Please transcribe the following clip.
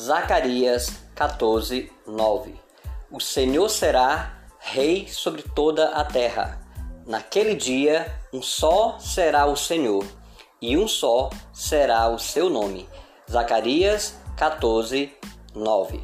Zacarias 14, 9. O Senhor será rei sobre toda a terra. Naquele dia, um só será o Senhor, e um só será o seu nome. Zacarias 14, 9.